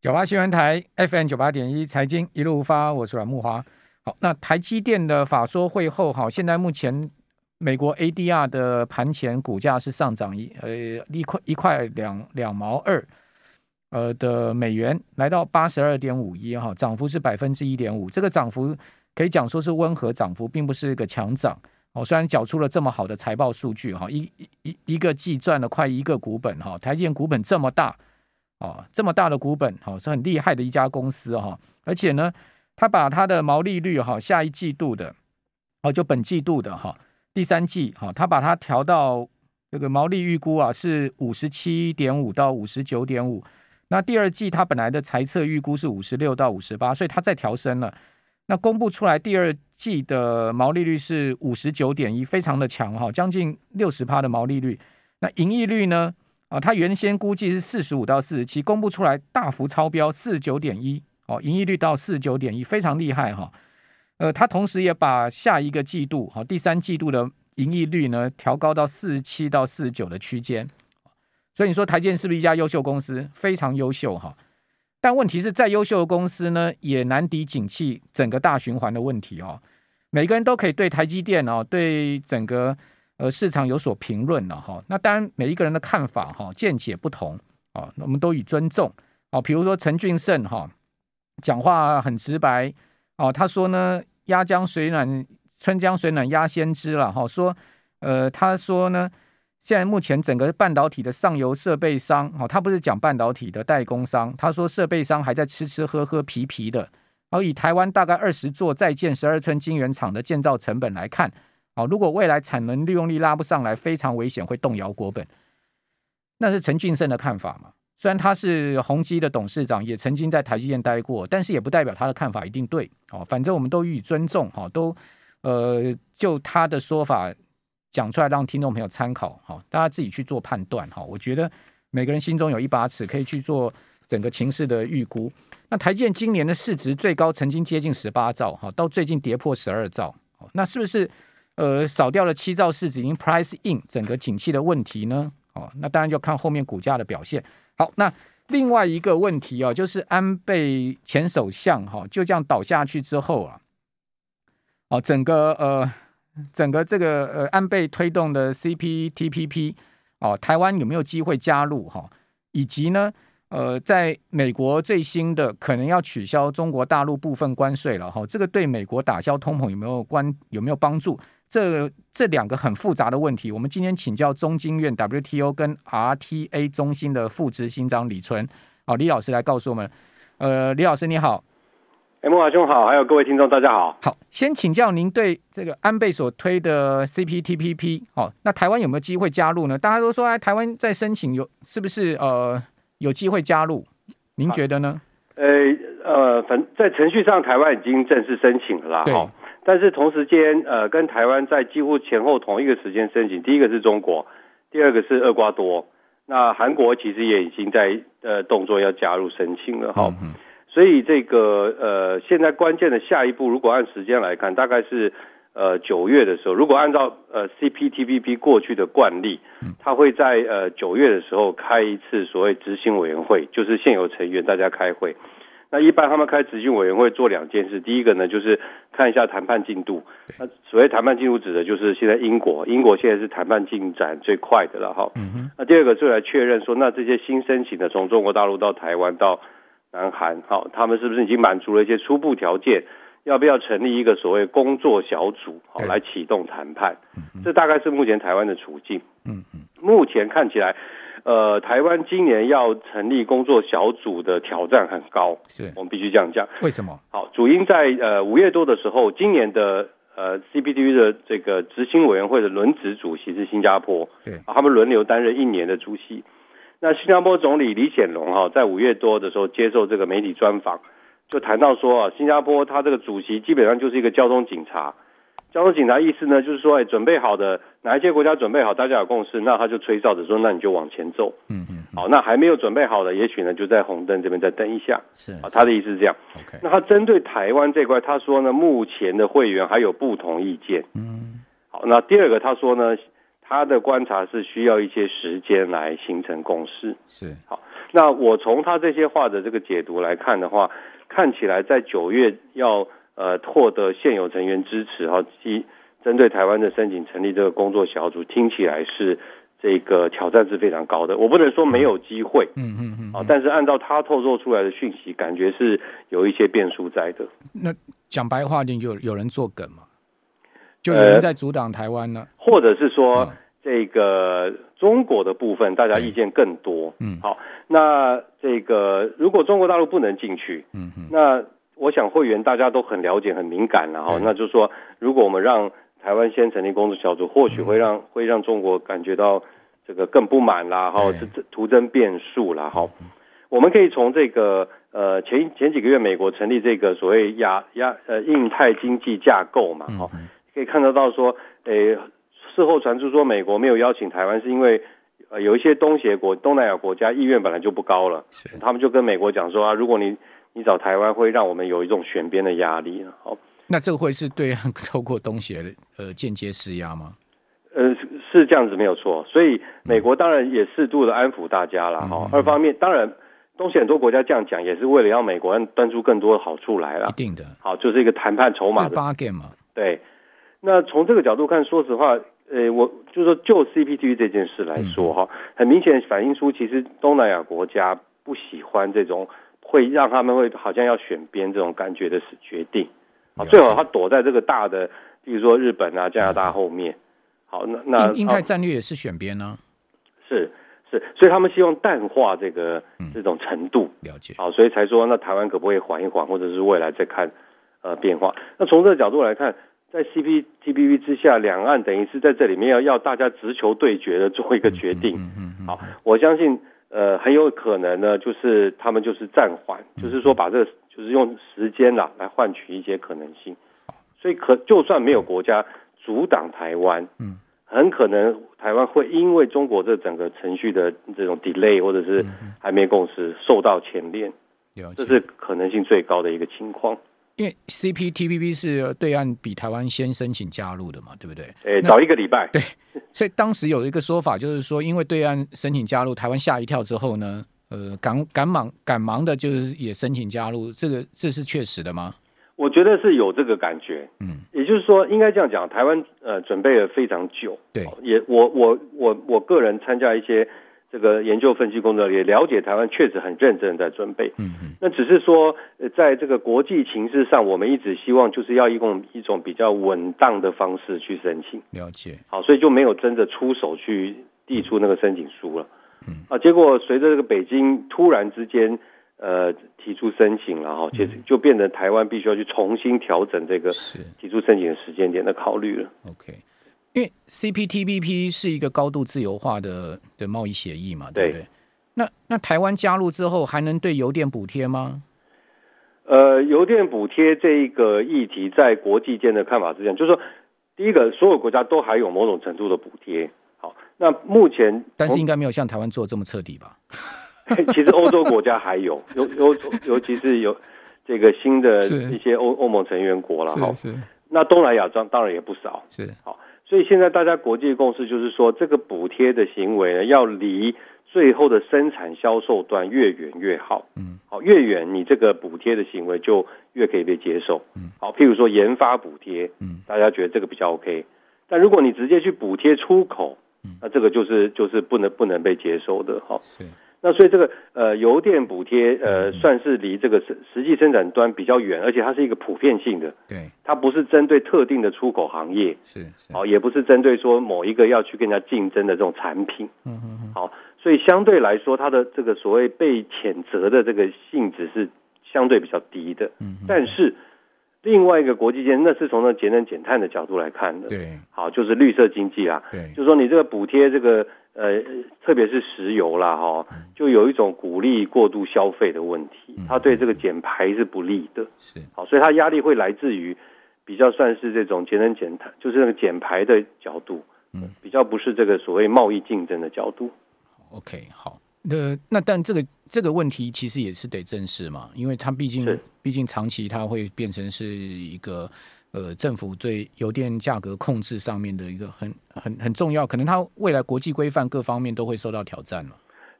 九八新闻台 FM 九八点一财经一路发，我是阮木华。好，那台积电的法说会后，好，现在目前美国 ADR 的盘前股价是上涨一呃一块一块两两毛二呃的美元，来到八十二点五一哈，涨幅是百分之一点五。这个涨幅可以讲说是温和涨幅，并不是一个强涨。哦，虽然缴出了这么好的财报数据哈，一一一个季赚了快一个股本哈，台积电股本这么大。哦，这么大的股本，好，是很厉害的一家公司哈。而且呢，他把他的毛利率哈，下一季度的，哦，就本季度的哈，第三季哈，他把它调到这个毛利预估啊，是五十七点五到五十九点五。那第二季他本来的财测预估是五十六到五十八，所以他再调升了。那公布出来第二季的毛利率是五十九点一，非常的强哈，将近六十趴的毛利率。那盈利率呢？啊，它原先估计是四十五到四十七，公布出来大幅超标四十九点一，哦，盈利率到四十九点一，非常厉害哈。呃，它同时也把下一个季度，哈，第三季度的盈利率呢调高到四十七到四十九的区间。所以你说台积电是不是一家优秀公司？非常优秀哈。但问题是再优秀的公司呢，也难敌景气整个大循环的问题哦。每个人都可以对台积电哦，对整个。呃，市场有所评论了哈，那当然每一个人的看法哈，见解不同啊，我们都以尊重啊。比如说陈俊胜哈，讲话很直白哦，他说呢，鸭江水暖，春江水暖鸭先知了哈。说呃，他说呢，现在目前整个半导体的上游设备商哦，他不是讲半导体的代工商，他说设备商还在吃吃喝喝皮皮的。而以台湾大概二十座在建十二寸晶圆厂的建造成本来看。好，如果未来产能利用率拉不上来，非常危险，会动摇国本。那是陈俊生的看法嘛？虽然他是宏基的董事长，也曾经在台积电待过，但是也不代表他的看法一定对。好，反正我们都予以尊重。好，都呃，就他的说法讲出来，让听众朋友参考。好，大家自己去做判断。好，我觉得每个人心中有一把尺，可以去做整个情势的预估。那台积电今年的市值最高曾经接近十八兆，哈，到最近跌破十二兆。那是不是？呃，少掉了七兆市值，已经 price in 整个景气的问题呢？哦，那当然就看后面股价的表现。好，那另外一个问题啊，就是安倍前首相哈、哦、就这样倒下去之后啊，哦，整个呃，整个这个呃安倍推动的 CPTPP 哦，台湾有没有机会加入哈、哦？以及呢，呃，在美国最新的可能要取消中国大陆部分关税了哈、哦，这个对美国打消通膨有没有关有没有帮助？这这两个很复杂的问题，我们今天请教中经院 WTO 跟 RTA 中心的副执行长李淳，好，李老师来告诉我们。呃，李老师你好，哎，莫华兄好，还有各位听众大家好。好，先请教您对这个安倍所推的 CPTPP，好，那台湾有没有机会加入呢？大家都说哎，台湾在申请有是不是呃有机会加入？您觉得呢？呃呃，反在程序上台湾已经正式申请了啦。对。但是同时间，呃，跟台湾在几乎前后同一个时间申请，第一个是中国，第二个是厄瓜多，那韩国其实也已经在呃动作要加入申请了哈。所以这个呃，现在关键的下一步，如果按时间来看，大概是呃九月的时候，如果按照呃 CPTPP 过去的惯例，他会在呃九月的时候开一次所谓执行委员会，就是现有成员大家开会。那一般他们开执行委员会做两件事，第一个呢就是看一下谈判进度。那所谓谈判进度指的就是现在英国，英国现在是谈判进展最快的了哈。嗯。那第二个就来确认说，那这些新申请的从中国大陆到台湾到南韩，好，他们是不是已经满足了一些初步条件？要不要成立一个所谓工作小组，好来启动谈判？这大概是目前台湾的处境。嗯嗯。目前看起来。呃，台湾今年要成立工作小组的挑战很高，是我们必须这样讲。为什么？好，主因在呃五月多的时候，今年的呃 CPTPP 的这个执行委员会的轮值主席是新加坡，对，啊、他们轮流担任一年的主席。那新加坡总理李显龙哈、啊，在五月多的时候接受这个媒体专访，就谈到说啊，新加坡他这个主席基本上就是一个交通警察。交通警察意思呢，就是说，哎，准备好的哪一些国家准备好，大家有共识，那他就吹哨子说，那你就往前走。嗯嗯。好，那还没有准备好的，也许呢就在红灯这边再等一下。是啊，他的意思是这样。OK。那他针对台湾这块，他说呢，目前的会员还有不同意见。嗯。好，那第二个他说呢，他的观察是需要一些时间来形成共识。是。好，那我从他这些话的这个解读来看的话，看起来在九月要呃获得现有成员支持哈，即针对台湾的申请成立这个工作小组，听起来是这个挑战是非常高的。我不能说没有机会，嗯嗯嗯，啊，但是按照他透露出来的讯息，感觉是有一些变数在的。那讲白话点，有有人做梗吗？就有人在阻挡台湾呢？呃，或者是说？嗯这个中国的部分，大家意见更多。嗯，好，那这个如果中国大陆不能进去，嗯嗯，那我想会员大家都很了解、很敏感，然后那就是说，如果我们让台湾先成立工作小组，或许会让、嗯、会让中国感觉到这个更不满啦，哈，这这徒增变数啦，哈，我们可以从这个呃前前几个月美国成立这个所谓亚亚呃印太经济架构嘛，好，可以看得到说，诶。事后传出说美国没有邀请台湾，是因为呃有一些东协国、东南亚国家意愿本来就不高了，是。他们就跟美国讲说啊，如果你你找台湾，会让我们有一种选边的压力。好，那这个会是对 透过东协呃间接施压吗？呃，是这样子没有错，所以美国当然也适度的安抚大家了哈。嗯、二方面，当然东西很多国家这样讲，也是为了让美国端出更多的好处来了。一定的，好，就是一个谈判筹码的八 game 嘛。对，那从这个角度看，说实话。呃，我就是说，就 CPTPP 这件事来说哈，很明显反映出其实东南亚国家不喜欢这种会让他们会好像要选边这种感觉的决定，啊，最好他躲在这个大的，比如说日本啊、加拿大后面。好，那那印太战略也是选边呢？是是，所以他们希望淡化这个这种程度，了解。好，所以才说那台湾可不可以缓一缓，或者是未来再看呃变化？那从这个角度来看。在 CPTPP 之下，两岸等于是在这里面要要大家直球对决的做一个决定。嗯嗯嗯。好，我相信呃很有可能呢，就是他们就是暂缓，就是说把这个就是用时间啦来换取一些可能性。所以可就算没有国家阻挡台湾，嗯，很可能台湾会因为中国这整个程序的这种 delay 或者是还没共识受到牵连，这是可能性最高的一个情况。因为 CPTPP 是对岸比台湾先申请加入的嘛，对不对？诶，早一个礼拜。对，所以当时有一个说法，就是说，因为对岸申请加入，台湾吓一跳之后呢，呃，赶赶忙赶忙的，就是也申请加入，这个这是确实的吗？我觉得是有这个感觉，嗯，也就是说，应该这样讲，台湾呃准备了非常久，对，也我我我我个人参加一些。这个研究分析工作也了解台湾确实很认真在准备，嗯嗯，那只是说，在这个国际形势上，我们一直希望就是要用一种比较稳当的方式去申请，了解，好，所以就没有真的出手去递出那个申请书了，嗯啊，结果随着这个北京突然之间呃提出申请了哈，就就变得台湾必须要去重新调整这个提出申请的时间点的考虑了，OK。因为 CPTPP 是一个高度自由化的的贸易协议嘛，对不对？对，那那台湾加入之后，还能对油电补贴吗？呃，油电补贴这一个议题，在国际间的看法是这样，就是说，第一个，所有国家都还有某种程度的补贴。好，那目前，但是应该没有像台湾做这么彻底吧？其实欧洲国家还有，尤尤尤其是有这个新的一些欧欧盟成员国了，哈。那东南亚当当然也不少，是好。所以现在大家国际共识就是说，这个补贴的行为呢，要离最后的生产销售端越远越好。嗯，好，越远你这个补贴的行为就越可以被接受。嗯，好，譬如说研发补贴，嗯，大家觉得这个比较 OK。但如果你直接去补贴出口，那这个就是就是不能不能被接受的。好，是。那所以这个呃油电补贴呃算是离这个实实际生产端比较远，而且它是一个普遍性的，对，它不是针对特定的出口行业，是，好，也不是针对说某一个要去跟人家竞争的这种产品，嗯嗯嗯，好，所以相对来说，它的这个所谓被谴责的这个性质是相对比较低的，嗯，但是另外一个国际间，那是从那节能减碳的角度来看的，对，好，就是绿色经济啊，对，就是说你这个补贴这个。呃，特别是石油啦，哈，就有一种鼓励过度消费的问题，它对这个减排是不利的，是。好，所以它压力会来自于比较算是这种节能减碳，就是那个减排的角度，嗯，比较不是这个所谓贸易竞争的角度。OK，好，那那但这个这个问题其实也是得正视嘛，因为它毕竟毕竟长期它会变成是一个。呃，政府对油电价格控制上面的一个很很很重要，可能它未来国际规范各方面都会受到挑战嘛。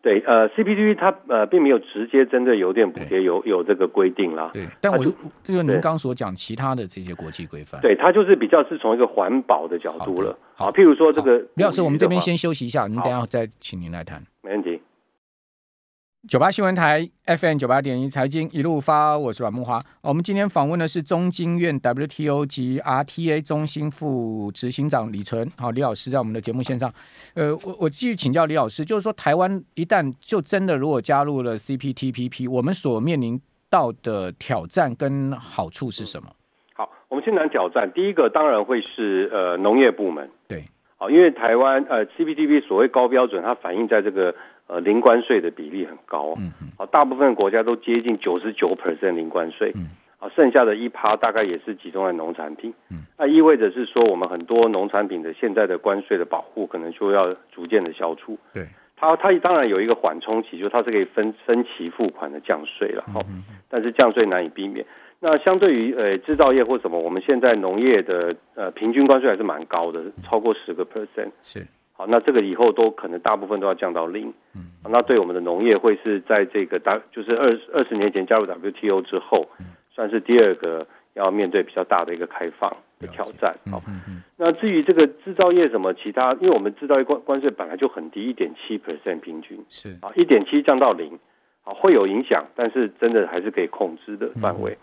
对，呃，CPTPP 它呃并没有直接针对油电补贴有有这个规定啦。对，但我就就是您刚所讲其他的这些国际规范，对，它就是比较是从一个环保的角度了。好，譬如说这个李老师，我们这边先休息一下，您等下再请您来谈。没问题。九八新闻台 FM 九八点一财经一路发，我是阮木华。我们今天访问的是中经院 WTO 及 RTA 中心副执行长李纯。好，李老师在我们的节目线上。呃，我我继续请教李老师，就是说台湾一旦就真的如果加入了 CPTPP，我们所面临到的挑战跟好处是什么？好，我们先谈挑战。第一个当然会是呃农业部门。对，好，因为台湾呃 CPTPP 所谓高标准，它反映在这个。呃，零关税的比例很高，嗯嗯，啊，大部分国家都接近九十九 percent 零关税，嗯，啊，剩下的一趴大概也是集中在农产品，嗯，那意味着是说，我们很多农产品的现在的关税的保护可能就要逐渐的消除，对，它它当然有一个缓冲期，就是它是可以分分期付款的降税了，哈，但是降税难以避免。那相对于呃制造业或什么，我们现在农业的呃平均关税还是蛮高的，超过十个 percent，是。好，那这个以后都可能大部分都要降到零，嗯，那对我们的农业会是在这个大就是二二十年前加入 WTO 之后，嗯，算是第二个要面对比较大的一个开放的挑战。好，那至于这个制造业什么其他，因为我们制造业关关税本来就很低，一点七 percent 平均是啊，一点七降到零，啊，会有影响，但是真的还是可以控制的范围。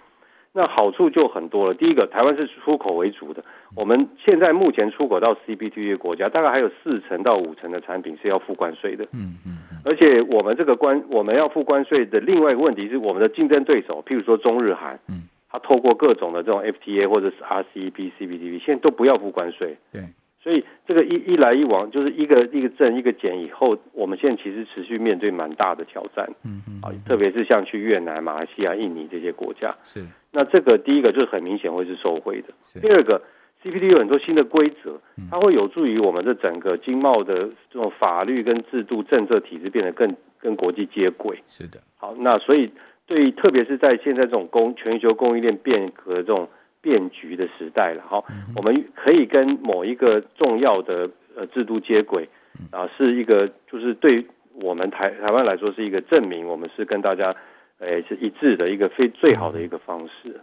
嗯那好处就很多了。第一个，台湾是出口为主的，我们现在目前出口到 CPTPP 国家，大概还有四成到五成的产品是要付关税的。嗯嗯。而且我们这个关，我们要付关税的另外一个问题是，我们的竞争对手，譬如说中日韩，嗯，他透过各种的这种 FTA 或者是 RCEP、CPTPP，现在都不要付关税。对。所以这个一一来一往，就是一个一个增一个减以后，我们现在其实持续面对蛮大的挑战。嗯嗯。啊，特别是像去越南、马来西亚、印尼这些国家。是。那这个第一个就是很明显会是受惠的。第二个，CPTPP 有很多新的规则，它会有助于我们的整个经贸的这种法律跟制度、政策体制变得更跟国际接轨。是的。好，那所以对于特别是在现在这种供全球供应链变革这种变局的时代了，哈，我们可以跟某一个重要的呃制度接轨，啊，是一个就是对我们台台湾来说是一个证明，我们是跟大家。诶，是一致的一个非最好的一个方式。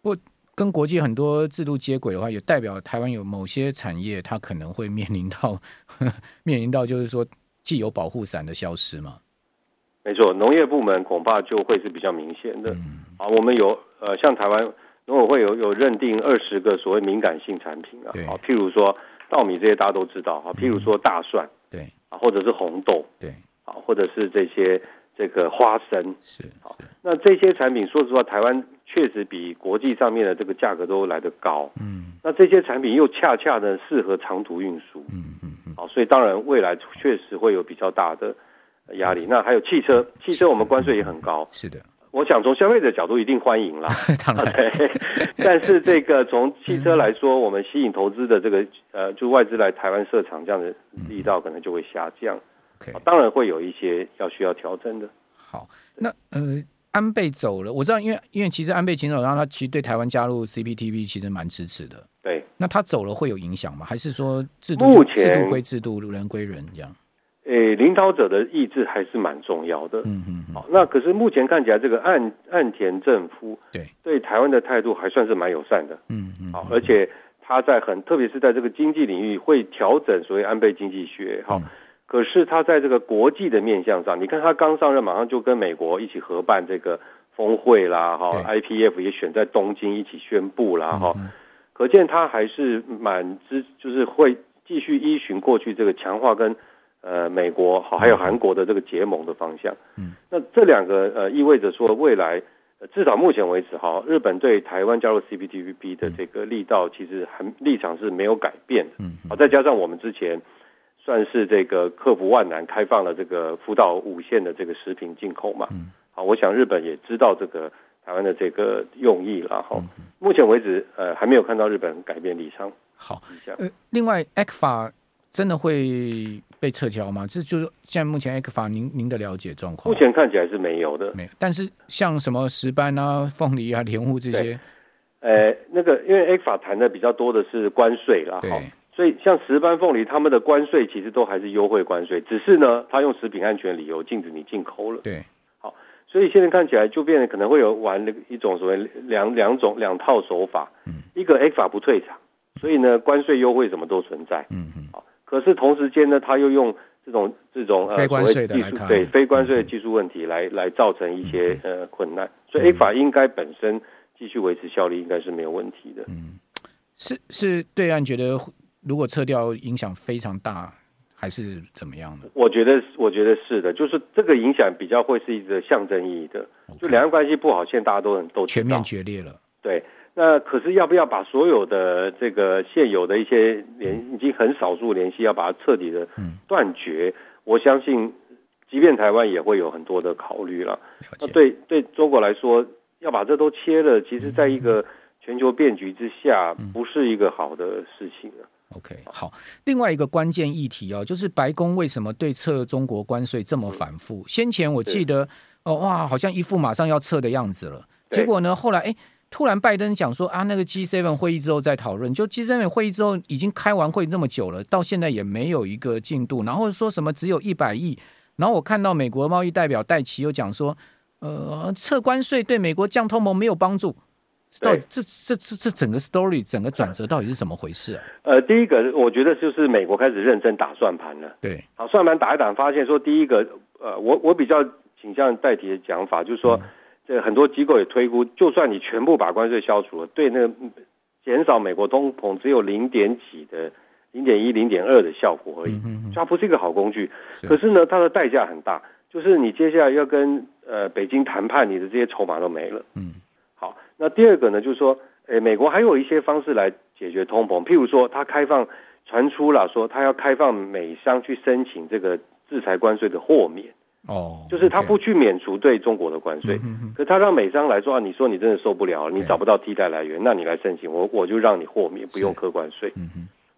不过，跟国际很多制度接轨的话，也代表台湾有某些产业，它可能会面临到 面临到，就是说既有保护伞的消失嘛。没错，农业部门恐怕就会是比较明显的。嗯、啊，我们有呃，像台湾农委会有有认定二十个所谓敏感性产品啊，啊，譬如说稻米这些大家都知道啊，譬如说大蒜，对啊，或者是红豆，对啊，或者是这些。这个花生是好，那这些产品，说实话，台湾确实比国际上面的这个价格都来得高。嗯，那这些产品又恰恰呢适合长途运输。嗯嗯嗯，好，所以当然未来确实会有比较大的压力。那还有汽车，汽车我们关税也很高。是的，我想从消费者角度一定欢迎啦。当然，但是这个从汽车来说，我们吸引投资的这个呃，就外资来台湾设厂这样的力道可能就会下降。当然会有一些要需要调整的。好，那呃，安倍走了，我知道，因为因为其实安倍前首相他其实对台湾加入 CPTPP 其实蛮支持的。对，那他走了会有影响吗？还是说制度目前制度归制度，人归人这样？诶，领导者的意志还是蛮重要的。嗯嗯。好，那可是目前看起来，这个岸岸田政府对对台湾的态度还算是蛮友善的。嗯嗯。好，而且他在很特别是在这个经济领域会调整所谓安倍经济学。好。嗯可是他在这个国际的面向上，你看他刚上任，马上就跟美国一起合办这个峰会啦，哈，IPF 也选在东京一起宣布啦，哈，可见他还是蛮支，就是会继续依循过去这个强化跟呃美国好还有韩国的这个结盟的方向。嗯，那这两个呃意味着说未来至少目前为止哈，日本对台湾加入 CPTPP 的这个力道其实很立场是没有改变的。嗯，好，再加上我们之前。算是这个克服万难，开放了这个福岛五县的这个食品进口嘛。嗯。好，我想日本也知道这个台湾的这个用意了哈。嗯。目前为止，呃，还没有看到日本改变立场。好，呃，另外，ECFA 真的会被撤销吗？这就是现在目前 ECFA 您您的了解状况。目前看起来是没有的，没有。但是像什么石斑啊、凤梨啊、莲雾这些，呃，那个因为 ECFA 谈的比较多的是关税啦，哈。所以像石斑凤梨，他们的关税其实都还是优惠关税，只是呢，他用食品安全理由禁止你进口了。对，好，所以现在看起来就变得可能会有玩那一种所谓两两种两套手法。嗯，一个 ECFA 不退场，所以呢，关税优惠什么都存在。嗯嗯，好，可是同时间呢，他又用这种这种呃所谓技术对非关税的技术问题来来造成一些呃困难，所以 ECFA 应该本身继续维持效力应该是没有问题的。嗯，是是对岸觉得。如果撤掉，影响非常大，还是怎么样呢？我觉得，我觉得是的，就是这个影响比较会是一个象征意义的。就两岸关系不好，现在大家都很都全面决裂了。对，那可是要不要把所有的这个现有的一些联，已经很少数联系，要把它彻底的断绝？嗯、我相信，即便台湾也会有很多的考虑了。了那对对中国来说，要把这都切了，其实在一个全球变局之下，不是一个好的事情了。OK，好，另外一个关键议题哦，就是白宫为什么对撤中国关税这么反复？先前我记得哦，哇，好像一副马上要撤的样子了。结果呢，后来哎，突然拜登讲说啊，那个 G7 会议之后再讨论。就 G7 会议之后已经开完会那么久了，到现在也没有一个进度。然后说什么只有一百亿。然后我看到美国贸易代表戴琪又讲说，呃，撤关税对美国降通膨没有帮助。到底这这这这整个 story 整个转折到底是怎么回事啊？呃，第一个我觉得就是美国开始认真打算盘了。对，好，算盘打一打，发现说第一个，呃，我我比较倾向代替的讲法，就是说，这很多机构也推估，就算你全部把关税消除了，对那个减少美国通膨只有零点几的零点一、零点二的效果而已嗯，它不是一个好工具。可是呢，它的代价很大，就是你接下来要跟呃北京谈判，你的这些筹码都没了。嗯。那第二个呢，就是说，诶，美国还有一些方式来解决通膨，譬如说，它开放传出了说，它要开放美商去申请这个制裁关税的豁免，哦，就是他不去免除对中国的关税，可他让美商来说啊，你说你真的受不了，你找不到替代来源，那你来申请，我我就让你豁免，不用课关税，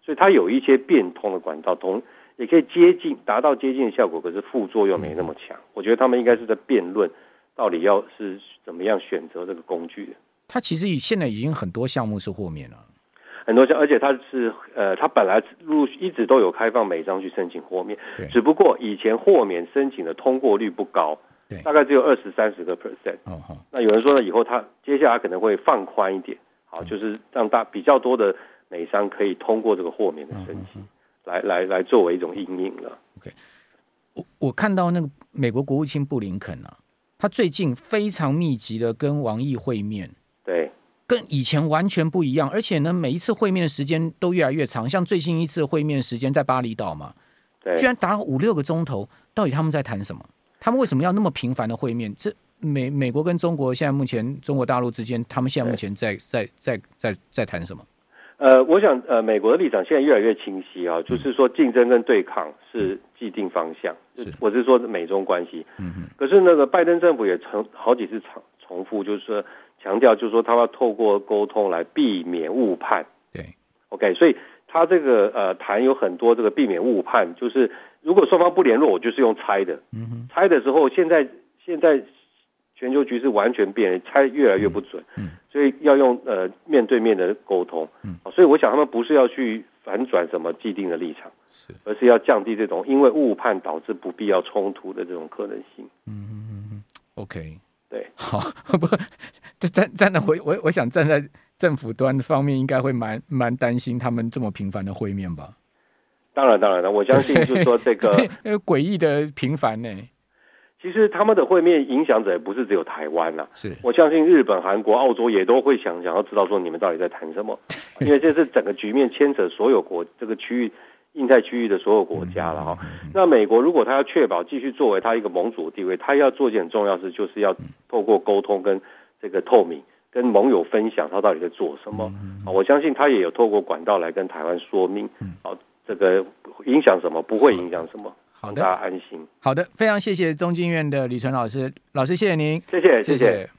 所以它有一些变通的管道，同也可以接近达到接近的效果，可是副作用没那么强。我觉得他们应该是在辩论到底要是怎么样选择这个工具的。它其实已现在已经很多项目是豁免了，很多项，而且它是呃，它本来陆续一直都有开放美商去申请豁免，只不过以前豁免申请的通过率不高，对。大概只有二十三十个 percent。哦哦、那有人说呢，以后它接下来可能会放宽一点，好，就是让大比较多的美商可以通过这个豁免的申请，嗯、来来来作为一种因应了。OK，我我看到那个美国国务卿布林肯啊，他最近非常密集的跟王毅会面。对，跟以前完全不一样，而且呢，每一次会面的时间都越来越长。像最新一次会面时间在巴厘岛嘛，对，居然达五六个钟头。到底他们在谈什么？他们为什么要那么频繁的会面？这美美国跟中国现在目前中国大陆之间，他们现在目前在在在在在谈什么？呃，我想呃，美国的立场现在越来越清晰啊，就是说竞争跟对抗是既定方向。是，我是说美中关系。嗯嗯。可是那个拜登政府也曾好几次重重复，就是说。强调就是说，他要透过沟通来避免误判。对，OK，所以他这个呃谈有很多这个避免误判，就是如果双方不联络，我就是用猜的。嗯哼，猜的时候，现在现在全球局势完全变，猜越来越不准。嗯，所以要用呃面对面的沟通。嗯，所以我想他们不是要去反转什么既定的立场，是，而是要降低这种因为误判导致不必要冲突的这种可能性。嗯嗯嗯，OK。对，好，不，站站在我我我想站在政府端方面，应该会蛮蛮担心他们这么频繁的会面吧？当然，当然了，我相信 就是说这个诡异的频繁呢。其实他们的会面影响者也不是只有台湾呐、啊，是我相信日本、韩国、澳洲也都会想想要知道说你们到底在谈什么，因为这是整个局面牵扯所有国这个区域。印太区域的所有国家了哈，那美国如果他要确保继续作为他一个盟主的地位，他要做一件很重要的事，就是要透过沟通跟这个透明，跟盟友分享他到底在做什么。我相信他也有透过管道来跟台湾说明，好，这个影响什么，不会影响什么，好的，大家安心。好的，非常谢谢中经院的李淳老师，老师谢谢您，谢谢，谢谢。